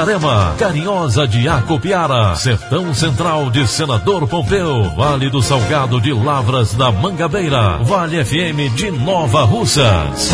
Itarema, Carinhosa de Acopiara, Sertão Central de Senador Pompeu, Vale do Salgado de Lavras da Mangabeira, Vale FM de Nova Russas.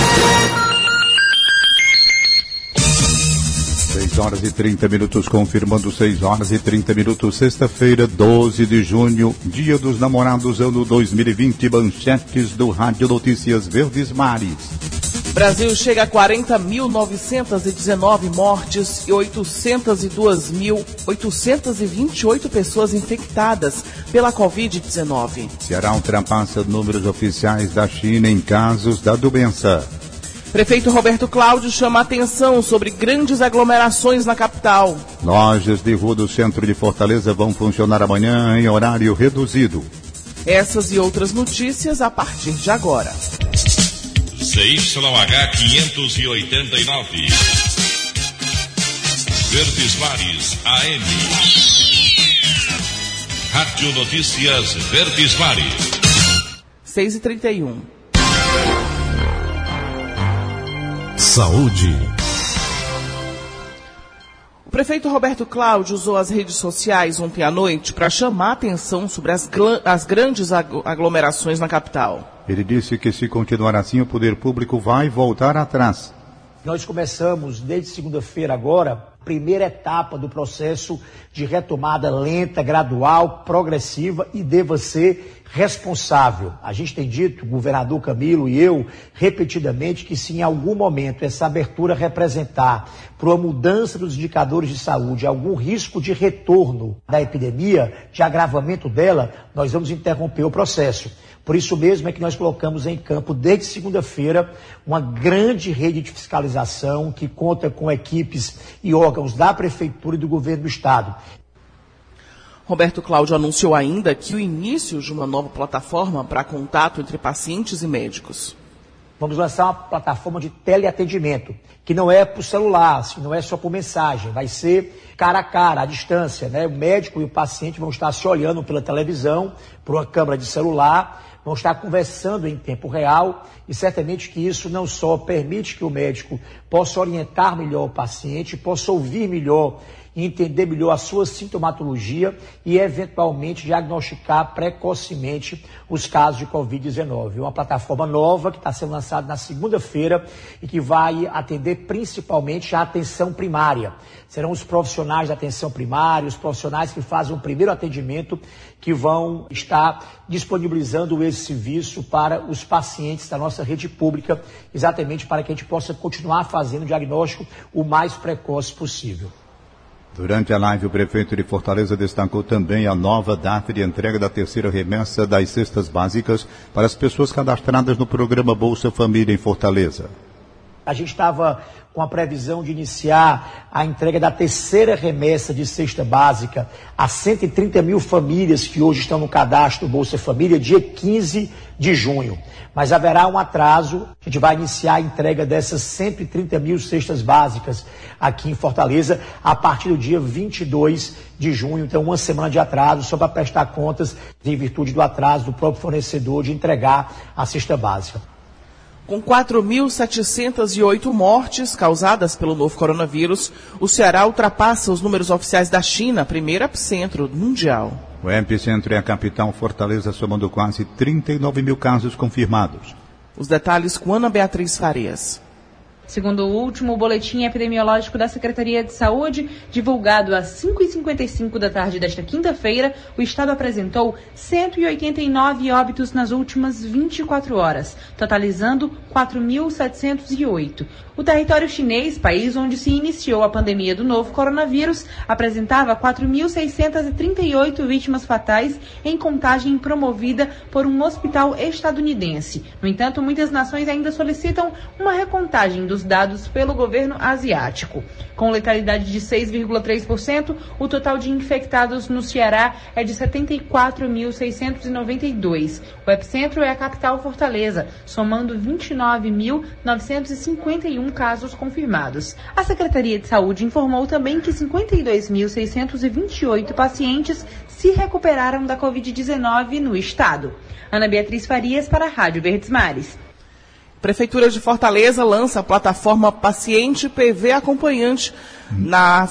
6 horas e 30 minutos, confirmando 6 horas e 30 minutos, sexta-feira, 12 de junho, dia dos namorados, ano 2020, manchetes do Rádio Notícias Verdes Mares. Brasil chega a 40.919 mortes e 802.828 pessoas infectadas pela Covid-19. Ceará ultrapassa números oficiais da China em casos da doença. Prefeito Roberto Cláudio chama atenção sobre grandes aglomerações na capital. Lojas de rua do centro de Fortaleza vão funcionar amanhã em horário reduzido. Essas e outras notícias a partir de agora. CYH 589. Verdes Mares AM. Rádio Notícias Verdes Mares. 6 e 31. Saúde. O prefeito Roberto Cláudio usou as redes sociais ontem à noite para chamar atenção sobre as, as grandes aglomerações na capital. Ele disse que se continuar assim, o poder público vai voltar atrás. Nós começamos desde segunda-feira agora, primeira etapa do processo de retomada lenta, gradual, progressiva e deva ser responsável. A gente tem dito, o governador Camilo e eu, repetidamente, que se em algum momento essa abertura representar para uma mudança dos indicadores de saúde, algum risco de retorno da epidemia, de agravamento dela, nós vamos interromper o processo. Por isso mesmo é que nós colocamos em campo, desde segunda-feira, uma grande rede de fiscalização que conta com equipes e órgãos da Prefeitura e do Governo do Estado. Roberto Cláudio anunciou ainda que o início de uma nova plataforma para contato entre pacientes e médicos. Vamos lançar uma plataforma de teleatendimento, que não é por celular, assim, não é só por mensagem, vai ser cara a cara, à distância. Né? O médico e o paciente vão estar se olhando pela televisão, por uma câmera de celular, vão estar conversando em tempo real e certamente que isso não só permite que o médico possa orientar melhor o paciente, possa ouvir melhor entender melhor a sua sintomatologia e, eventualmente, diagnosticar precocemente os casos de Covid-19. Uma plataforma nova que está sendo lançada na segunda-feira e que vai atender principalmente a atenção primária. Serão os profissionais da atenção primária, os profissionais que fazem o primeiro atendimento, que vão estar disponibilizando esse serviço para os pacientes da nossa rede pública, exatamente para que a gente possa continuar fazendo o diagnóstico o mais precoce possível. Durante a live, o prefeito de Fortaleza destacou também a nova data de entrega da terceira remessa das cestas básicas para as pessoas cadastradas no programa Bolsa Família em Fortaleza. A gente estava com a previsão de iniciar a entrega da terceira remessa de cesta básica a 130 mil famílias que hoje estão no cadastro Bolsa Família, dia 15 de junho. Mas haverá um atraso, a gente vai iniciar a entrega dessas 130 mil cestas básicas aqui em Fortaleza a partir do dia 22 de junho, então uma semana de atraso, só para prestar contas em virtude do atraso do próprio fornecedor de entregar a cesta básica. Com 4.708 mortes causadas pelo novo coronavírus, o Ceará ultrapassa os números oficiais da China, primeiro epicentro mundial. O epicentro é a capital Fortaleza, somando quase 39 mil casos confirmados. Os detalhes com Ana Beatriz Farias. Segundo o último boletim epidemiológico da Secretaria de Saúde, divulgado às 5h55 da tarde desta quinta-feira, o estado apresentou 189 óbitos nas últimas 24 horas, totalizando 4.708. O território chinês, país onde se iniciou a pandemia do novo coronavírus, apresentava 4.638 vítimas fatais em contagem promovida por um hospital estadunidense. No entanto, muitas nações ainda solicitam uma recontagem dos dados pelo governo asiático. Com letalidade de 6,3%, o total de infectados no Ceará é de 74.692. O epicentro é a capital Fortaleza, somando 29.951 casos confirmados. A Secretaria de Saúde informou também que 52.628 pacientes se recuperaram da Covid-19 no estado. Ana Beatriz Farias para a Rádio Verdes Mares. Prefeitura de Fortaleza lança a plataforma Paciente PV Acompanhante. Na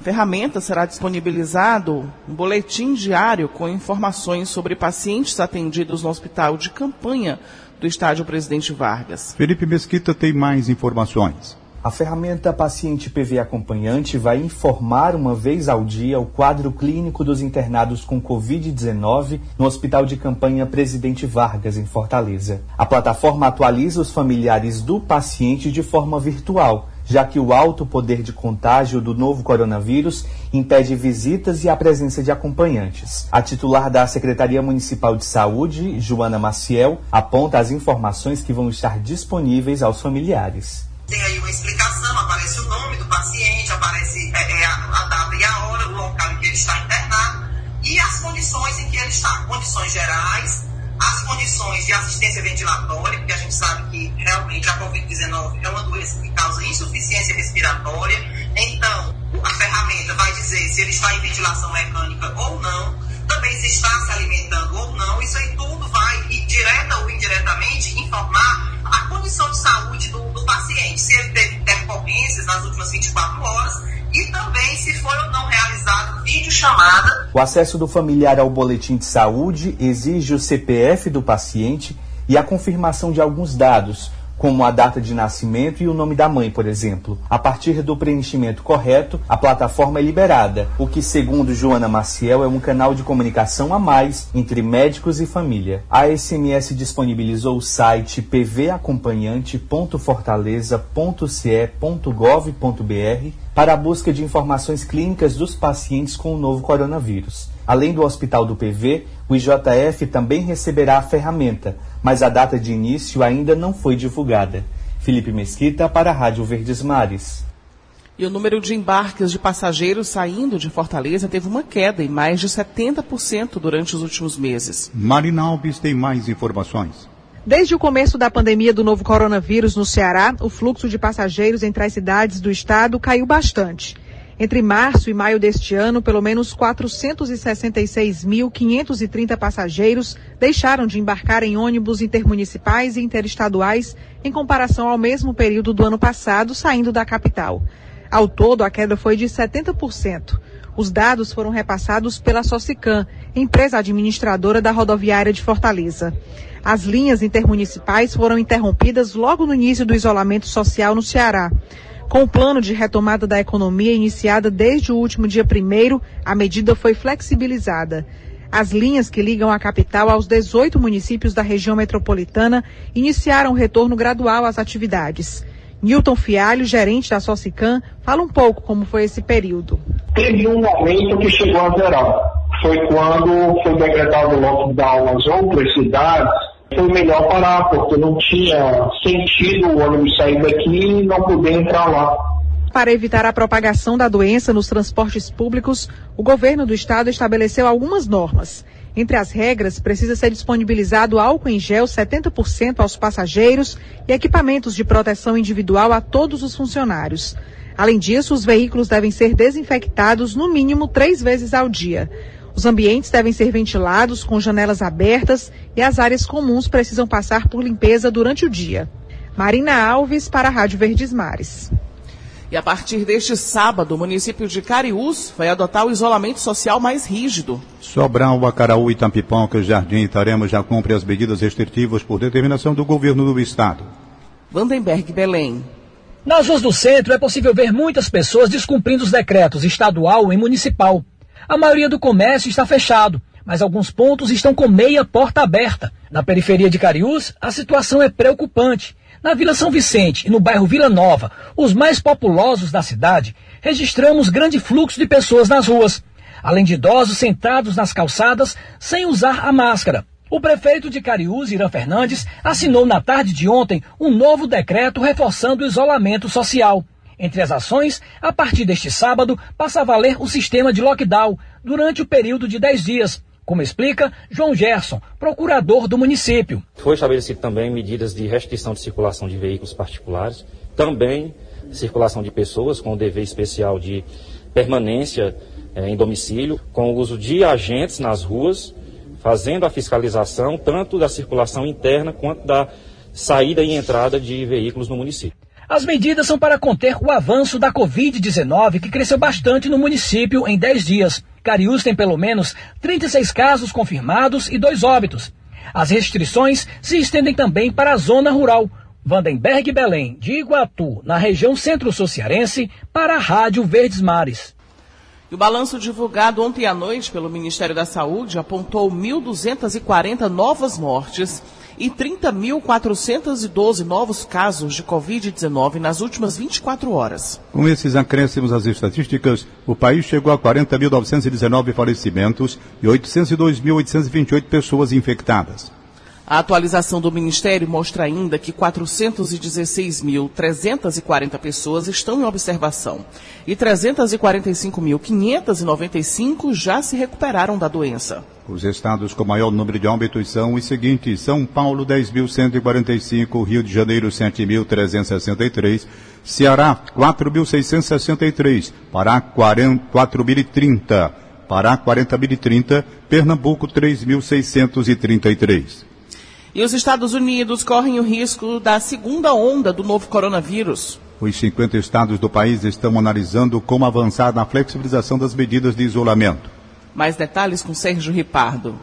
ferramenta será disponibilizado um boletim diário com informações sobre pacientes atendidos no hospital de campanha do estádio Presidente Vargas. Felipe Mesquita tem mais informações. A ferramenta Paciente PV Acompanhante vai informar uma vez ao dia o quadro clínico dos internados com Covid-19 no Hospital de Campanha Presidente Vargas, em Fortaleza. A plataforma atualiza os familiares do paciente de forma virtual, já que o alto poder de contágio do novo coronavírus impede visitas e a presença de acompanhantes. A titular da Secretaria Municipal de Saúde, Joana Maciel, aponta as informações que vão estar disponíveis aos familiares tem aí uma explicação, aparece o nome do paciente, aparece é, é, a, a, data e a hora, o local em que ele está internado e as condições em que ele está. Condições gerais, as condições de assistência ventilatória, porque a gente sabe que realmente a Covid-19 é uma doença que causa insuficiência respiratória. Então, a ferramenta vai dizer se ele está em ventilação mecânica ou não, também se está se alimentando ou não. Isso aí tudo vai, direta ou indiretamente, informar a condição de saúde do, do paciente, se ele teve intercorrências nas últimas 24 horas e também se foi ou não realizado videochamada. O acesso do familiar ao boletim de saúde exige o CPF do paciente e a confirmação de alguns dados, como a data de nascimento e o nome da mãe, por exemplo. A partir do preenchimento correto, a plataforma é liberada, o que, segundo Joana Maciel, é um canal de comunicação a mais entre médicos e família. A SMS disponibilizou o site pvacompanhante.fortaleza.ce.gov.br para a busca de informações clínicas dos pacientes com o novo coronavírus. Além do Hospital do PV, o IJF também receberá a ferramenta, mas a data de início ainda não foi divulgada. Felipe Mesquita para a Rádio Verdes Mares. E o número de embarques de passageiros saindo de Fortaleza teve uma queda em mais de 70% durante os últimos meses. Marina Alves tem mais informações. Desde o começo da pandemia do novo coronavírus no Ceará, o fluxo de passageiros entre as cidades do estado caiu bastante. Entre março e maio deste ano, pelo menos 466.530 passageiros deixaram de embarcar em ônibus intermunicipais e interestaduais em comparação ao mesmo período do ano passado, saindo da capital. Ao todo, a queda foi de 70%. Os dados foram repassados pela Socicam, empresa administradora da rodoviária de Fortaleza. As linhas intermunicipais foram interrompidas logo no início do isolamento social no Ceará. Com o plano de retomada da economia iniciada desde o último dia 1, a medida foi flexibilizada. As linhas que ligam a capital aos 18 municípios da região metropolitana iniciaram o retorno gradual às atividades. Newton Fialho, gerente da Socicam, fala um pouco como foi esse período. Teve um momento que chegou a zerar. Foi quando foi decretado o lockdown nas outras cidades foi melhor parar, porque não tinha sentido o ônibus sair daqui e não poder entrar lá. Para evitar a propagação da doença nos transportes públicos, o governo do estado estabeleceu algumas normas. Entre as regras, precisa ser disponibilizado álcool em gel 70% aos passageiros e equipamentos de proteção individual a todos os funcionários. Além disso, os veículos devem ser desinfectados no mínimo três vezes ao dia. Os ambientes devem ser ventilados com janelas abertas e as áreas comuns precisam passar por limpeza durante o dia. Marina Alves para a Rádio Verdes Mares. E a partir deste sábado, o município de Cariús vai adotar o isolamento social mais rígido. Sobral, Acaraú, Itapipoca, Jardim e Itarema já cumpre as medidas restritivas por determinação do governo do estado. Vandenberg Belém. Nas ruas do centro é possível ver muitas pessoas descumprindo os decretos estadual e municipal. A maioria do comércio está fechado, mas alguns pontos estão com meia porta aberta. Na periferia de Cariús, a situação é preocupante. Na Vila São Vicente e no bairro Vila Nova, os mais populosos da cidade, registramos grande fluxo de pessoas nas ruas, além de idosos sentados nas calçadas sem usar a máscara. O prefeito de Cariús, Irã Fernandes, assinou na tarde de ontem um novo decreto reforçando o isolamento social. Entre as ações, a partir deste sábado, passa a valer o sistema de lockdown durante o período de 10 dias, como explica João Gerson, procurador do município. Foi estabelecido também medidas de restrição de circulação de veículos particulares, também circulação de pessoas com o dever especial de permanência eh, em domicílio, com o uso de agentes nas ruas fazendo a fiscalização tanto da circulação interna quanto da saída e entrada de veículos no município. As medidas são para conter o avanço da Covid-19, que cresceu bastante no município em 10 dias. Cariús tem pelo menos 36 casos confirmados e dois óbitos. As restrições se estendem também para a zona rural. Vandenberg Belém, de Iguatu, na região centro-sociarense, para a Rádio Verdes Mares. E o balanço divulgado ontem à noite pelo Ministério da Saúde apontou 1.240 novas mortes e 30.412 novos casos de Covid-19 nas últimas 24 horas. Com esses acréscimos às estatísticas, o país chegou a 40.919 falecimentos e 802.828 pessoas infectadas. A atualização do Ministério mostra ainda que 416.340 pessoas estão em observação e 345.595 já se recuperaram da doença. Os estados com maior número de óbitos são os seguintes: São Paulo 10.145, Rio de Janeiro 7.363, Ceará 4.663, Pará 4.030, Pará 40.030, Pernambuco 3.633. E os Estados Unidos correm o risco da segunda onda do novo coronavírus. Os 50 estados do país estão analisando como avançar na flexibilização das medidas de isolamento. Mais detalhes com Sérgio Ripardo.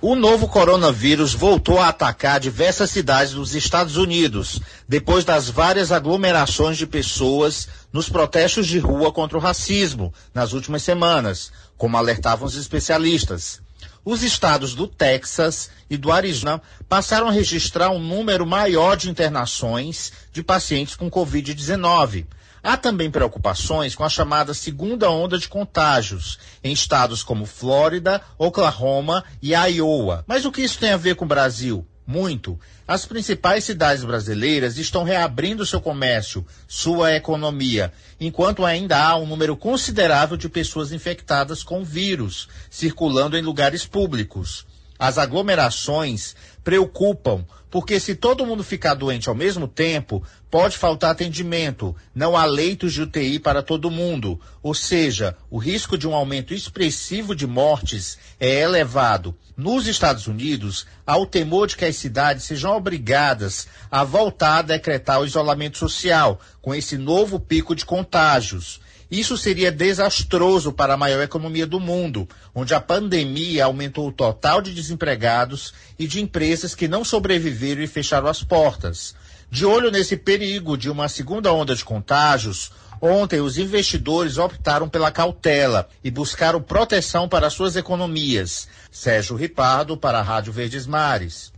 O novo coronavírus voltou a atacar diversas cidades dos Estados Unidos, depois das várias aglomerações de pessoas nos protestos de rua contra o racismo nas últimas semanas, como alertavam os especialistas os estados do Texas e do Arizona passaram a registrar um número maior de internações de pacientes com Covid-19. Há também preocupações com a chamada segunda onda de contágios em estados como Flórida, Oklahoma e Iowa. Mas o que isso tem a ver com o Brasil? muito. As principais cidades brasileiras estão reabrindo seu comércio, sua economia, enquanto ainda há um número considerável de pessoas infectadas com vírus circulando em lugares públicos. As aglomerações preocupam, porque se todo mundo ficar doente ao mesmo tempo, pode faltar atendimento, não há leitos de UTI para todo mundo, ou seja, o risco de um aumento expressivo de mortes é elevado. Nos Estados Unidos, há o temor de que as cidades sejam obrigadas a voltar a decretar o isolamento social, com esse novo pico de contágios. Isso seria desastroso para a maior economia do mundo, onde a pandemia aumentou o total de desempregados e de empresas que não sobreviveram e fecharam as portas. De olho nesse perigo de uma segunda onda de contágios, ontem os investidores optaram pela cautela e buscaram proteção para suas economias. Sérgio Ripardo, para a Rádio Verdes Mares.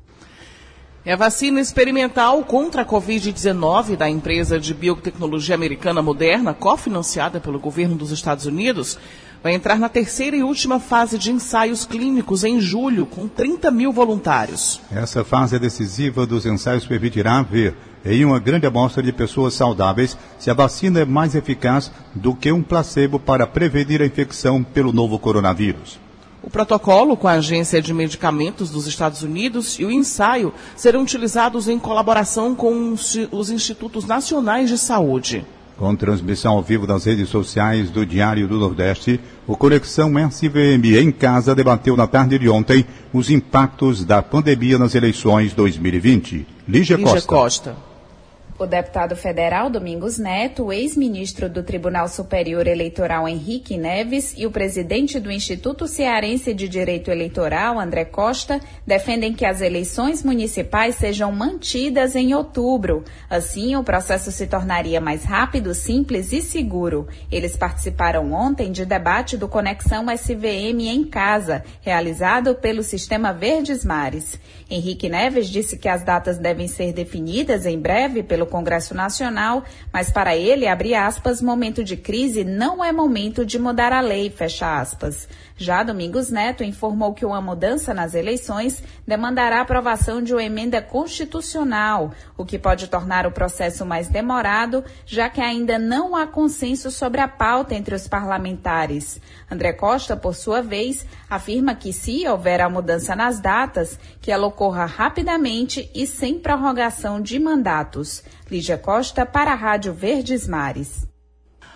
É a vacina experimental contra a Covid-19 da empresa de biotecnologia americana Moderna, cofinanciada pelo governo dos Estados Unidos, vai entrar na terceira e última fase de ensaios clínicos em julho, com 30 mil voluntários. Essa fase é decisiva dos ensaios permitirá ver, em uma grande amostra de pessoas saudáveis, se a vacina é mais eficaz do que um placebo para prevenir a infecção pelo novo coronavírus. O protocolo com a Agência de Medicamentos dos Estados Unidos e o ensaio serão utilizados em colaboração com os Institutos Nacionais de Saúde. Com transmissão ao vivo nas redes sociais do Diário do Nordeste, o Conexão SVM em casa debateu na tarde de ontem os impactos da pandemia nas eleições 2020. Lígia, Lígia Costa. Costa. O deputado federal Domingos Neto, ex-ministro do Tribunal Superior Eleitoral Henrique Neves e o presidente do Instituto Cearense de Direito Eleitoral, André Costa, defendem que as eleições municipais sejam mantidas em outubro. Assim, o processo se tornaria mais rápido, simples e seguro. Eles participaram ontem de debate do Conexão SVM em Casa, realizado pelo Sistema Verdes Mares. Henrique Neves disse que as datas devem ser definidas em breve pelo Congresso Nacional, mas para ele, abre aspas, momento de crise não é momento de mudar a lei, fecha aspas. Já Domingos Neto informou que uma mudança nas eleições demandará a aprovação de uma emenda constitucional, o que pode tornar o processo mais demorado, já que ainda não há consenso sobre a pauta entre os parlamentares. André Costa, por sua vez, afirma que se houver a mudança nas datas, que ela ocorra rapidamente e sem prorrogação de mandatos. Lígia Costa para a Rádio Verdes Mares.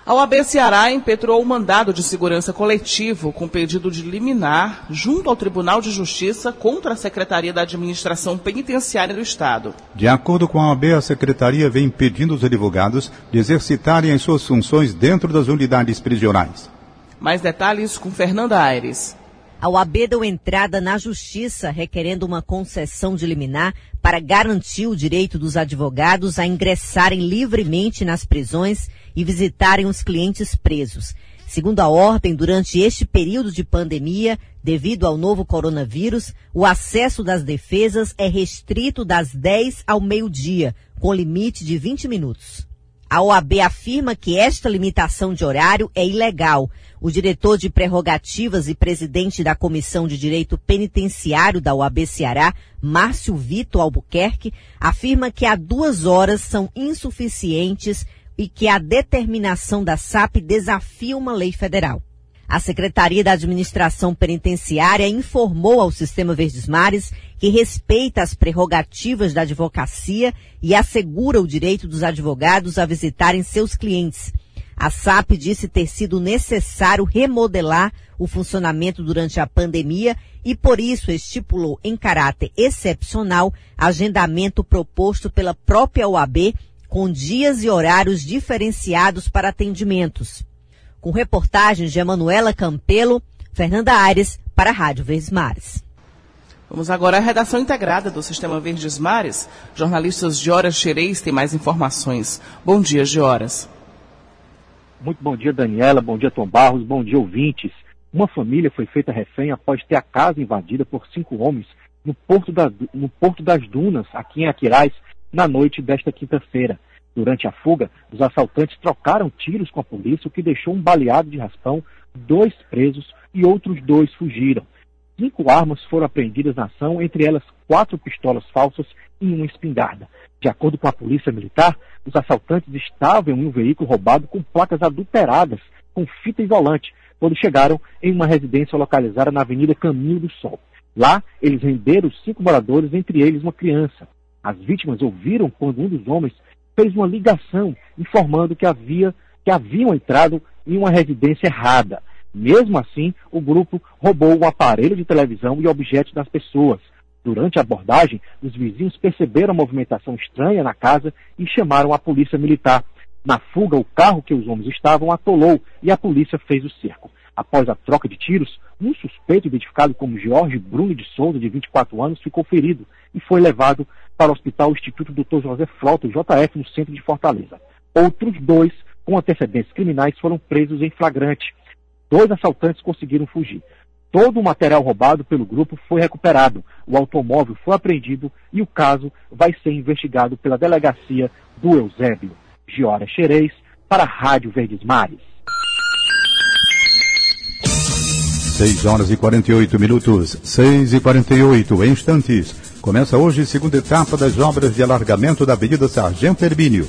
A OAB Ceará impetrou o mandado de segurança coletivo com pedido de liminar junto ao Tribunal de Justiça contra a Secretaria da Administração Penitenciária do Estado. De acordo com a OAB, a Secretaria vem impedindo os advogados de exercitarem as suas funções dentro das unidades prisionais. Mais detalhes com Fernanda Aires. A OAB deu entrada na Justiça requerendo uma concessão de liminar para garantir o direito dos advogados a ingressarem livremente nas prisões e visitarem os clientes presos. Segundo a ordem, durante este período de pandemia, devido ao novo coronavírus, o acesso das defesas é restrito das 10 ao meio-dia, com limite de 20 minutos. A OAB afirma que esta limitação de horário é ilegal. O diretor de prerrogativas e presidente da Comissão de Direito Penitenciário da OAB Ceará, Márcio Vitor Albuquerque, afirma que há duas horas são insuficientes e que a determinação da SAP desafia uma lei federal. A Secretaria da Administração Penitenciária informou ao Sistema Verdes Mares que respeita as prerrogativas da advocacia e assegura o direito dos advogados a visitarem seus clientes. A SAP disse ter sido necessário remodelar o funcionamento durante a pandemia e por isso estipulou em caráter excepcional agendamento proposto pela própria OAB com dias e horários diferenciados para atendimentos. Com reportagens de Emanuela Campelo, Fernanda Aires, para a Rádio Verdes Mares. Vamos agora à redação integrada do Sistema Verdes Mares. Jornalistas de Horas Xerez têm mais informações. Bom dia, de Horas. Muito bom dia, Daniela. Bom dia, Tom Barros. Bom dia, ouvintes. Uma família foi feita refém após ter a casa invadida por cinco homens no Porto, da, no Porto das Dunas, aqui em Aquiraz, na noite desta quinta-feira. Durante a fuga, os assaltantes trocaram tiros com a polícia, o que deixou um baleado de raspão, dois presos e outros dois fugiram. Cinco armas foram apreendidas na ação, entre elas quatro pistolas falsas e uma espingarda. De acordo com a polícia militar, os assaltantes estavam em um veículo roubado com placas adulteradas, com fita isolante, quando chegaram em uma residência localizada na Avenida Caminho do Sol. Lá, eles renderam cinco moradores, entre eles uma criança. As vítimas ouviram quando um dos homens fez uma ligação informando que havia que haviam entrado em uma residência errada. Mesmo assim, o grupo roubou um aparelho de televisão e objetos das pessoas. Durante a abordagem, os vizinhos perceberam a movimentação estranha na casa e chamaram a polícia militar. Na fuga, o carro que os homens estavam atolou e a polícia fez o cerco. Após a troca de tiros, um suspeito identificado como Jorge Bruno de Souza, de 24 anos, ficou ferido e foi levado para o Hospital Instituto Dr. José Flauta, JF, no centro de Fortaleza. Outros dois, com antecedentes criminais, foram presos em flagrante. Dois assaltantes conseguiram fugir. Todo o material roubado pelo grupo foi recuperado, o automóvel foi apreendido e o caso vai ser investigado pela delegacia do Eusébio. Giora Xerez, para a Rádio Verdes Mares. 6 horas e 48 minutos, 6 e 48 instantes. Começa hoje a segunda etapa das obras de alargamento da Avenida Sargento Hermínio.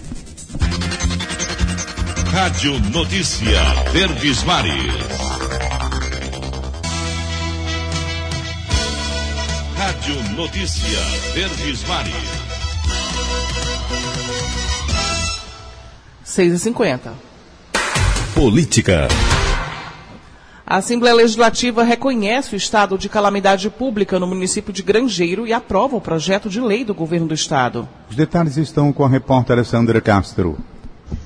Rádio Notícia Verdes Mares. Rádio Notícia Verdes Mares. 6 e 50 Política. A Assembleia Legislativa reconhece o estado de calamidade pública no município de Grangeiro e aprova o projeto de lei do governo do estado. Os detalhes estão com a repórter Alessandra Castro.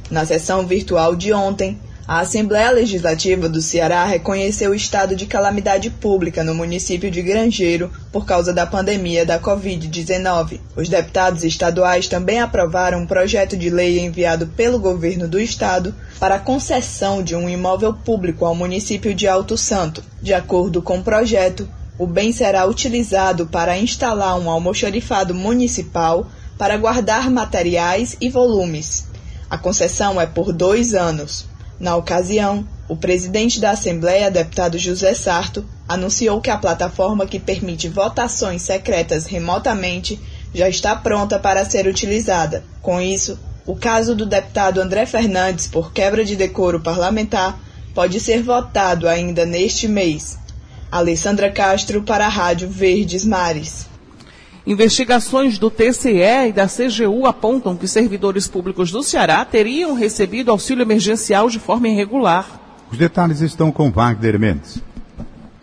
Na sessão virtual de ontem, a Assembleia Legislativa do Ceará reconheceu o estado de calamidade pública no município de Grangeiro por causa da pandemia da Covid-19. Os deputados estaduais também aprovaram um projeto de lei enviado pelo governo do estado para a concessão de um imóvel público ao município de Alto Santo. De acordo com o projeto, o bem será utilizado para instalar um almoxarifado municipal para guardar materiais e volumes. A concessão é por dois anos. Na ocasião, o presidente da Assembleia, deputado José Sarto, anunciou que a plataforma que permite votações secretas remotamente já está pronta para ser utilizada. Com isso, o caso do deputado André Fernandes por quebra de decoro parlamentar pode ser votado ainda neste mês. Alessandra Castro para a Rádio Verdes Mares. Investigações do TCE e da CGU apontam que servidores públicos do Ceará teriam recebido auxílio emergencial de forma irregular. Os detalhes estão com Wagner Mendes.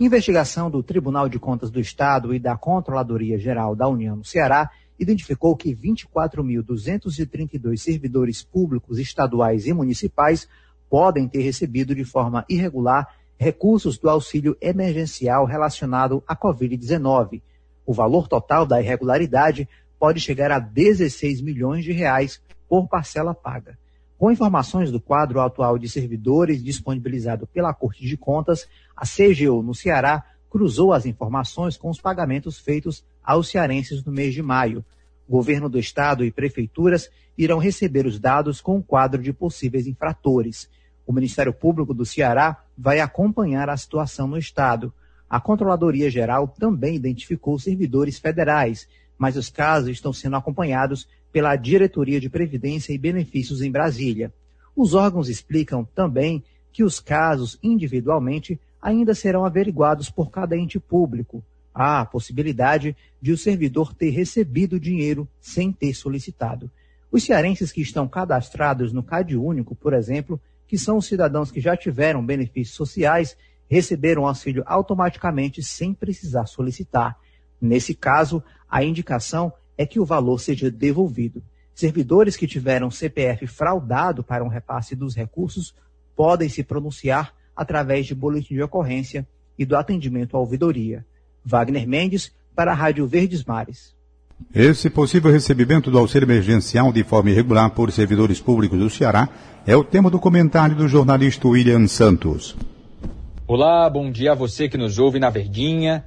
Investigação do Tribunal de Contas do Estado e da Controladoria Geral da União no Ceará identificou que 24.232 servidores públicos estaduais e municipais podem ter recebido de forma irregular recursos do auxílio emergencial relacionado à Covid-19 o valor total da irregularidade pode chegar a 16 milhões de reais por parcela paga. Com informações do quadro atual de servidores disponibilizado pela Corte de Contas, a CGU no Ceará cruzou as informações com os pagamentos feitos aos cearenses no mês de maio. O governo do estado e prefeituras irão receber os dados com o quadro de possíveis infratores. O Ministério Público do Ceará vai acompanhar a situação no estado. A Controladoria Geral também identificou servidores federais, mas os casos estão sendo acompanhados pela Diretoria de Previdência e Benefícios em Brasília. Os órgãos explicam também que os casos individualmente ainda serão averiguados por cada ente público. Há a possibilidade de o servidor ter recebido dinheiro sem ter solicitado. Os cearenses que estão cadastrados no CAD Único, por exemplo, que são os cidadãos que já tiveram benefícios sociais receberam auxílio automaticamente sem precisar solicitar. Nesse caso, a indicação é que o valor seja devolvido. Servidores que tiveram CPF fraudado para um repasse dos recursos podem se pronunciar através de boletim de ocorrência e do atendimento à ouvidoria. Wagner Mendes, para a Rádio Verdes Mares. Esse possível recebimento do auxílio emergencial de forma irregular por servidores públicos do Ceará é o tema do comentário do jornalista William Santos. Olá, bom dia a você que nos ouve na Verdinha.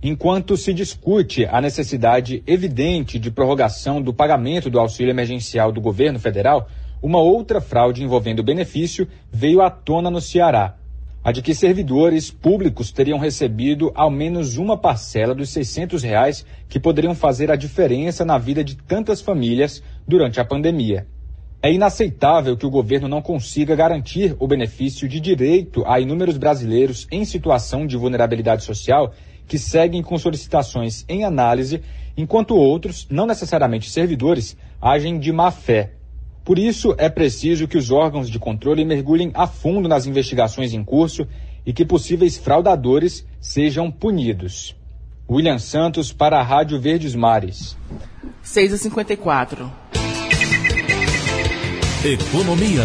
Enquanto se discute a necessidade evidente de prorrogação do pagamento do auxílio emergencial do governo federal, uma outra fraude envolvendo benefício veio à tona no Ceará. A de que servidores públicos teriam recebido ao menos uma parcela dos 600 reais que poderiam fazer a diferença na vida de tantas famílias durante a pandemia. É inaceitável que o governo não consiga garantir o benefício de direito a inúmeros brasileiros em situação de vulnerabilidade social que seguem com solicitações em análise, enquanto outros, não necessariamente servidores, agem de má fé. Por isso, é preciso que os órgãos de controle mergulhem a fundo nas investigações em curso e que possíveis fraudadores sejam punidos. William Santos para a Rádio Verdes Mares. 6 a 54. Economia.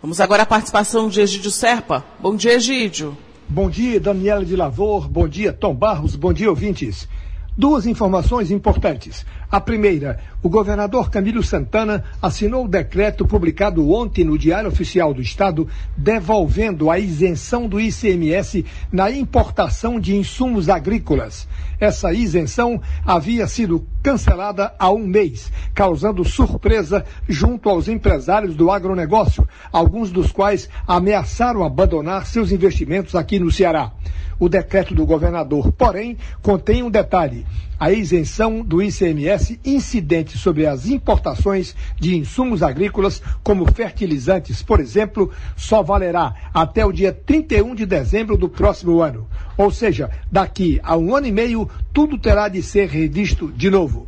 Vamos agora à participação de Egídio Serpa. Bom dia, Egídio. Bom dia, Daniela de Lavor. Bom dia, Tom Barros. Bom dia, ouvintes. Duas informações importantes. A primeira, o governador Camilo Santana assinou o decreto publicado ontem no Diário Oficial do Estado, devolvendo a isenção do ICMS na importação de insumos agrícolas. Essa isenção havia sido cancelada há um mês, causando surpresa junto aos empresários do agronegócio, alguns dos quais ameaçaram abandonar seus investimentos aqui no Ceará. O decreto do governador, porém, contém um detalhe: a isenção do ICMS incidente sobre as importações de insumos agrícolas, como fertilizantes, por exemplo, só valerá até o dia 31 de dezembro do próximo ano. Ou seja, daqui a um ano e meio, tudo terá de ser revisto de novo.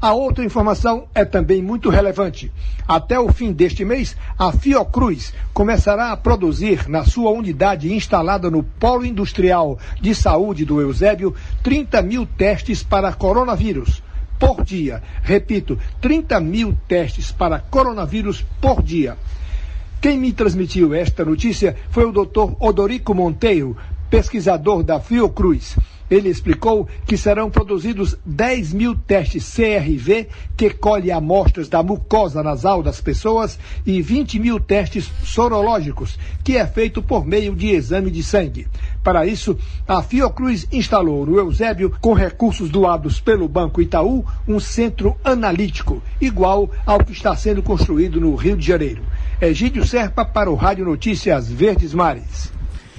A outra informação é também muito relevante. Até o fim deste mês, a Fiocruz começará a produzir na sua unidade instalada no Polo Industrial de Saúde do Eusébio 30 mil testes para coronavírus por dia. Repito, 30 mil testes para coronavírus por dia. Quem me transmitiu esta notícia foi o Dr. Odorico Monteiro, pesquisador da Fiocruz. Ele explicou que serão produzidos 10 mil testes CRV, que colhe amostras da mucosa nasal das pessoas, e 20 mil testes sorológicos, que é feito por meio de exame de sangue. Para isso, a Fiocruz instalou no Eusébio, com recursos doados pelo Banco Itaú, um centro analítico, igual ao que está sendo construído no Rio de Janeiro. Egídio Serpa para o Rádio Notícias Verdes Mares.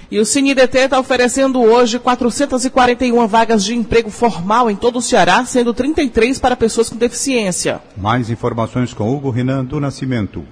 E o CineDT está oferecendo hoje 441 vagas de emprego formal em todo o Ceará, sendo 33 para pessoas com deficiência. Mais informações com Hugo Renan do Nascimento.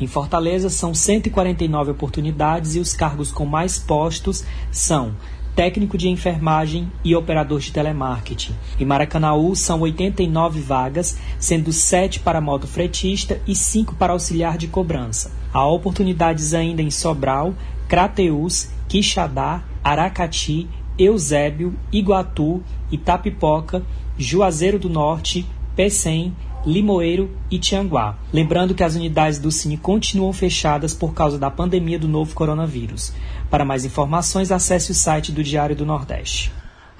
Em Fortaleza são 149 oportunidades e os cargos com mais postos são técnico de enfermagem e operador de telemarketing. Em Maracanaú são 89 vagas, sendo 7 para motofretista e 5 para auxiliar de cobrança. Há oportunidades ainda em Sobral, Crateús, Quixadá, Aracati, Eusébio, Iguatu, Itapipoca, Juazeiro do Norte, Pecém, Limoeiro e Tianguá. Lembrando que as unidades do Cine continuam fechadas por causa da pandemia do novo coronavírus. Para mais informações, acesse o site do Diário do Nordeste.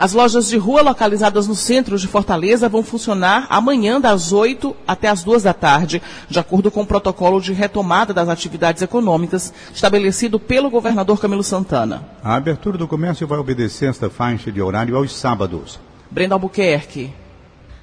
As lojas de rua localizadas no centro de Fortaleza vão funcionar amanhã das 8 até as 2 da tarde, de acordo com o protocolo de retomada das atividades econômicas estabelecido pelo governador Camilo Santana. A abertura do comércio vai obedecer esta faixa de horário aos sábados. Brenda Albuquerque.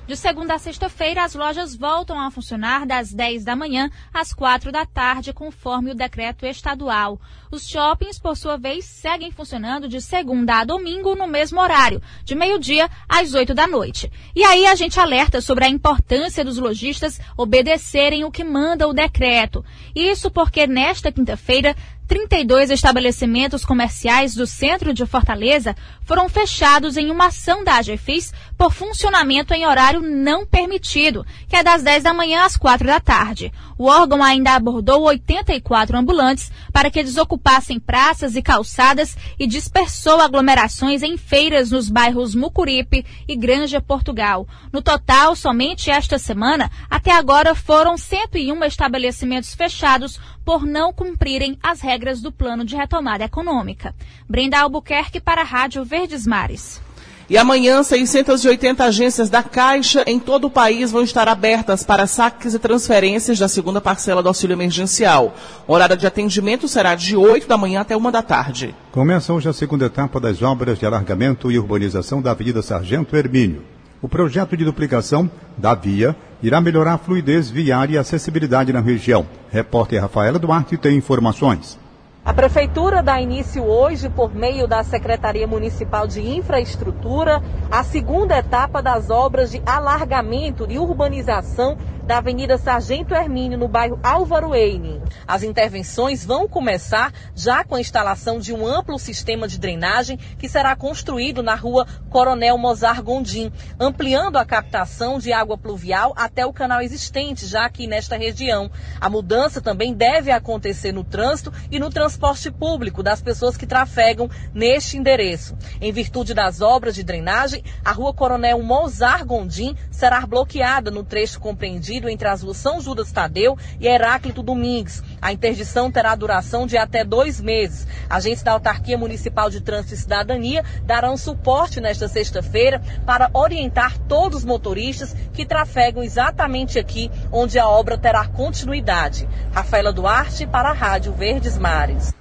De segunda a sexta-feira, as lojas voltam a funcionar das 10 da manhã às 4 da tarde, conforme o decreto estadual. Os shoppings, por sua vez, seguem funcionando de segunda a domingo no mesmo horário, de meio-dia às 8 da noite. E aí a gente alerta sobre a importância dos lojistas obedecerem o que manda o decreto. Isso porque nesta quinta-feira 32 estabelecimentos comerciais do centro de Fortaleza foram fechados em uma ação da AGFIS por funcionamento em horário não permitido, que é das 10 da manhã às 4 da tarde. O órgão ainda abordou 84 ambulantes para que desocupassem praças e calçadas e dispersou aglomerações em feiras nos bairros Mucuripe e Granja Portugal. No total, somente esta semana, até agora foram 101 estabelecimentos fechados por não cumprirem as regras do plano de retomada econômica. Brenda Albuquerque para a Rádio Verdes Mares. E amanhã, 680 agências da Caixa em todo o país vão estar abertas para saques e transferências da segunda parcela do auxílio emergencial. O horário de atendimento será de 8 da manhã até 1 da tarde. Começa hoje a segunda etapa das obras de alargamento e urbanização da Avenida Sargento Hermínio. O projeto de duplicação da via irá melhorar a fluidez viária e acessibilidade na região. Repórter Rafaela Duarte tem informações. A Prefeitura dá início hoje, por meio da Secretaria Municipal de Infraestrutura, a segunda etapa das obras de alargamento e urbanização da Avenida Sargento Hermínio, no bairro Álvaro Eine. As intervenções vão começar já com a instalação de um amplo sistema de drenagem que será construído na rua Coronel Mozar Gondim, ampliando a captação de água pluvial até o canal existente, já aqui nesta região. A mudança também deve acontecer no trânsito e no transporte público das pessoas que trafegam neste endereço. Em virtude das obras de drenagem, a rua Coronel Mozar Gondim será bloqueada no trecho compreendido entre as ruas São Judas Tadeu e Heráclito Domingues. A interdição terá duração de até dois meses. Agentes da Autarquia Municipal de Trânsito e Cidadania darão suporte nesta sexta-feira para orientar todos os motoristas que trafegam exatamente aqui onde a obra terá continuidade. Rafaela Duarte para a Rádio Verdes Mares.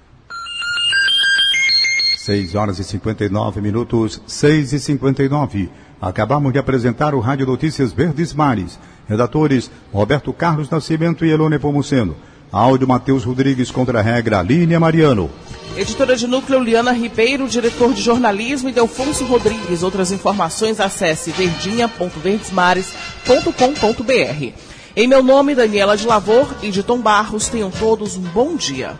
6 horas e 59 minutos, 6 e 59. Acabamos de apresentar o Rádio Notícias Verdes Mares. Redatores Roberto Carlos Nascimento e Elone Pomuceno. Áudio Matheus Rodrigues contra a regra Línia Mariano. Editora de núcleo Liana Ribeiro, diretor de jornalismo Delfonso Rodrigues. Outras informações acesse verdinha.verdesmares.com.br. Em meu nome, Daniela de Lavor e de Tom Barros, tenham todos um bom dia.